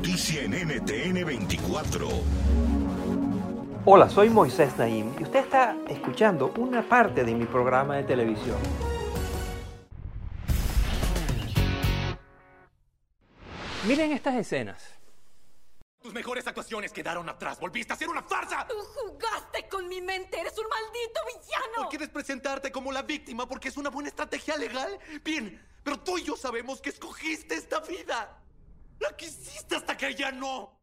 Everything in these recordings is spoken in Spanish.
Noticia en NTN 24. Hola, soy Moisés Naim y usted está escuchando una parte de mi programa de televisión. Miren estas escenas. Tus mejores actuaciones quedaron atrás. Volviste a ser una farsa. Tú jugaste con mi mente. Eres un maldito villano. ¿No quieres presentarte como la víctima porque es una buena estrategia legal? Bien, pero tú y yo sabemos que escogiste esta vida. La quisiste hasta que ya no.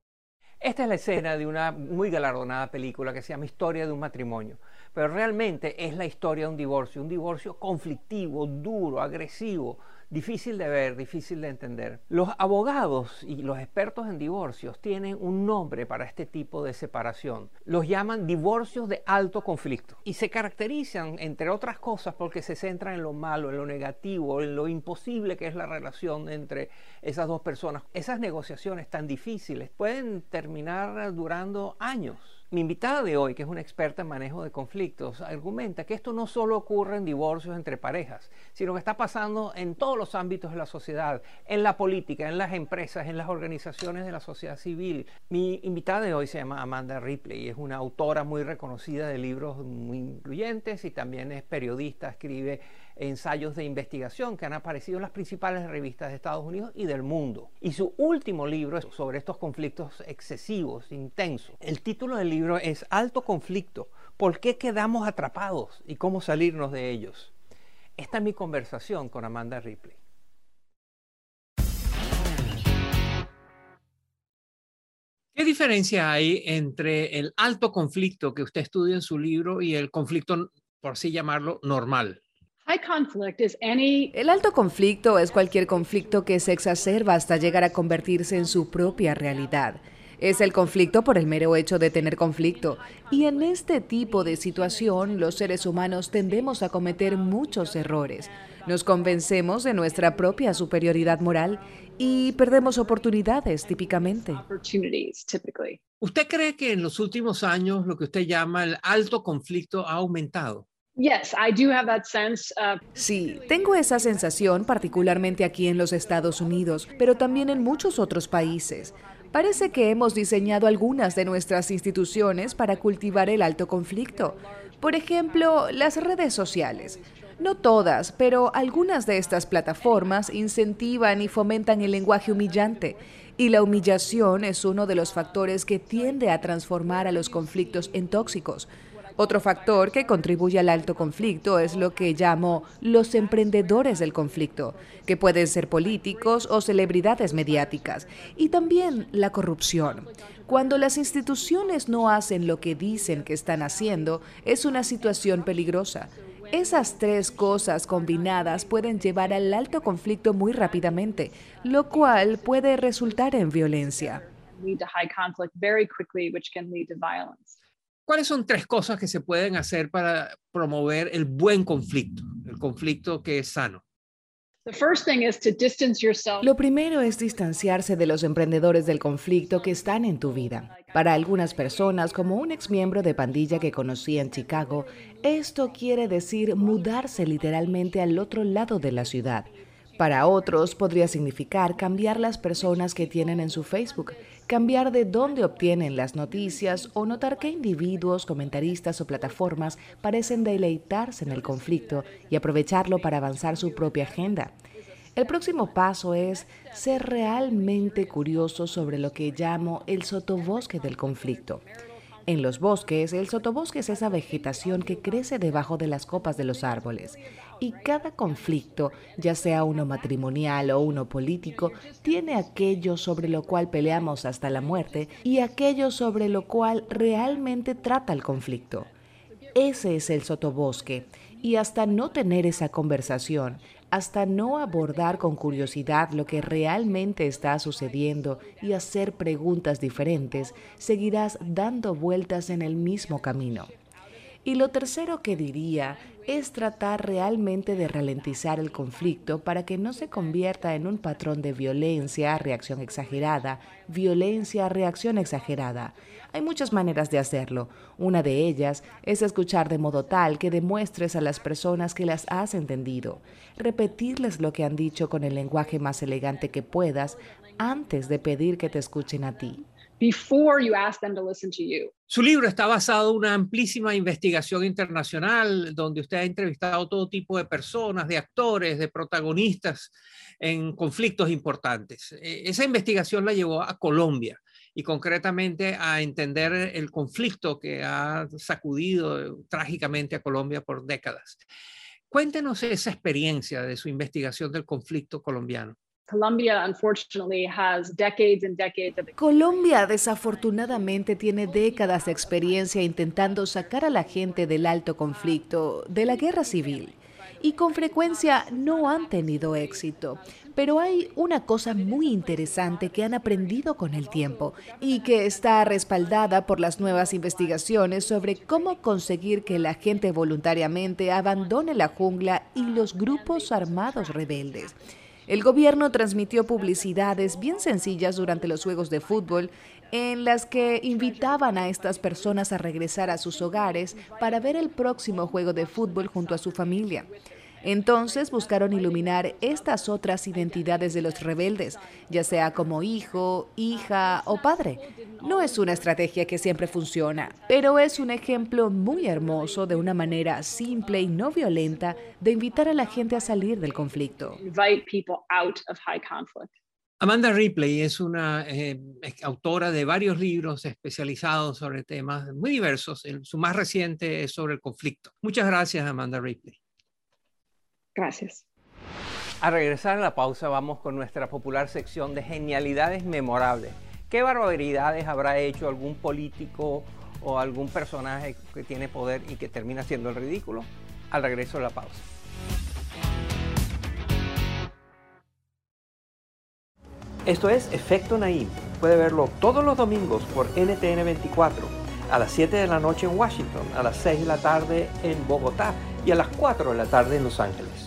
Esta es la escena de una muy galardonada película que se llama Historia de un matrimonio, pero realmente es la historia de un divorcio, un divorcio conflictivo, duro, agresivo, difícil de ver, difícil de entender. Los abogados y los expertos en divorcios tienen un nombre para este tipo de separación. Los llaman divorcios de alto conflicto y se caracterizan, entre otras cosas, porque se centran en lo malo, en lo negativo, en lo imposible que es la relación entre esas dos personas. Esas negociaciones tan difíciles pueden terminar durando años. Mi invitada de hoy, que es una experta en manejo de conflictos, argumenta que esto no solo ocurre en divorcios entre parejas, sino que está pasando en todos los ámbitos de la sociedad, en la política, en las empresas, en las organizaciones de la sociedad civil. Mi invitada de hoy se llama Amanda Ripley y es una autora muy reconocida de libros muy influyentes y también es periodista, escribe ensayos de investigación que han aparecido en las principales revistas de Estados Unidos y del mundo. Y su último libro es sobre estos conflictos excesivos, intensos. El título del libro es Alto Conflicto, ¿por qué quedamos atrapados y cómo salirnos de ellos? Esta es mi conversación con Amanda Ripley. ¿Qué diferencia hay entre el alto conflicto que usted estudia en su libro y el conflicto, por así llamarlo, normal? El alto conflicto es cualquier conflicto que se exacerba hasta llegar a convertirse en su propia realidad. Es el conflicto por el mero hecho de tener conflicto. Y en este tipo de situación los seres humanos tendemos a cometer muchos errores. Nos convencemos de nuestra propia superioridad moral y perdemos oportunidades típicamente. ¿Usted cree que en los últimos años lo que usted llama el alto conflicto ha aumentado? Sí, tengo esa sensación particularmente aquí en los Estados Unidos, pero también en muchos otros países. Parece que hemos diseñado algunas de nuestras instituciones para cultivar el alto conflicto. Por ejemplo, las redes sociales. No todas, pero algunas de estas plataformas incentivan y fomentan el lenguaje humillante. Y la humillación es uno de los factores que tiende a transformar a los conflictos en tóxicos. Otro factor que contribuye al alto conflicto es lo que llamo los emprendedores del conflicto, que pueden ser políticos o celebridades mediáticas, y también la corrupción. Cuando las instituciones no hacen lo que dicen que están haciendo, es una situación peligrosa. Esas tres cosas combinadas pueden llevar al alto conflicto muy rápidamente, lo cual puede resultar en violencia. ¿Cuáles son tres cosas que se pueden hacer para promover el buen conflicto, el conflicto que es sano? Lo primero es distanciarse de los emprendedores del conflicto que están en tu vida. Para algunas personas, como un ex miembro de pandilla que conocí en Chicago, esto quiere decir mudarse literalmente al otro lado de la ciudad. Para otros podría significar cambiar las personas que tienen en su Facebook, cambiar de dónde obtienen las noticias o notar qué individuos, comentaristas o plataformas parecen deleitarse en el conflicto y aprovecharlo para avanzar su propia agenda. El próximo paso es ser realmente curioso sobre lo que llamo el sotobosque del conflicto. En los bosques, el sotobosque es esa vegetación que crece debajo de las copas de los árboles. Y cada conflicto, ya sea uno matrimonial o uno político, tiene aquello sobre lo cual peleamos hasta la muerte y aquello sobre lo cual realmente trata el conflicto. Ese es el sotobosque. Y hasta no tener esa conversación, hasta no abordar con curiosidad lo que realmente está sucediendo y hacer preguntas diferentes, seguirás dando vueltas en el mismo camino. Y lo tercero que diría es tratar realmente de ralentizar el conflicto para que no se convierta en un patrón de violencia, reacción exagerada, violencia, reacción exagerada. Hay muchas maneras de hacerlo. Una de ellas es escuchar de modo tal que demuestres a las personas que las has entendido, repetirles lo que han dicho con el lenguaje más elegante que puedas antes de pedir que te escuchen a ti. Su libro está basado en una amplísima investigación internacional donde usted ha entrevistado todo tipo de personas, de actores, de protagonistas en conflictos importantes. E, esa investigación la llevó a Colombia y concretamente a entender el conflicto que ha sacudido trágicamente a Colombia por décadas. Cuéntenos esa experiencia de su investigación del conflicto colombiano. Colombia desafortunadamente tiene décadas de experiencia intentando sacar a la gente del alto conflicto, de la guerra civil y con frecuencia no han tenido éxito. Pero hay una cosa muy interesante que han aprendido con el tiempo y que está respaldada por las nuevas investigaciones sobre cómo conseguir que la gente voluntariamente abandone la jungla y los grupos armados rebeldes. El gobierno transmitió publicidades bien sencillas durante los juegos de fútbol en las que invitaban a estas personas a regresar a sus hogares para ver el próximo juego de fútbol junto a su familia. Entonces buscaron iluminar estas otras identidades de los rebeldes, ya sea como hijo, hija o padre. No es una estrategia que siempre funciona, pero es un ejemplo muy hermoso de una manera simple y no violenta de invitar a la gente a salir del conflicto. Amanda Ripley es una eh, autora de varios libros especializados sobre temas muy diversos. su más reciente es sobre el conflicto. Muchas gracias, Amanda Ripley. Gracias. A regresar a la pausa vamos con nuestra popular sección de genialidades memorables. ¿Qué barbaridades habrá hecho algún político o algún personaje que tiene poder y que termina siendo el ridículo? Al regreso de la pausa. Esto es Efecto Naim. Puede verlo todos los domingos por NTN 24, a las 7 de la noche en Washington, a las 6 de la tarde en Bogotá y a las 4 de la tarde en Los Ángeles.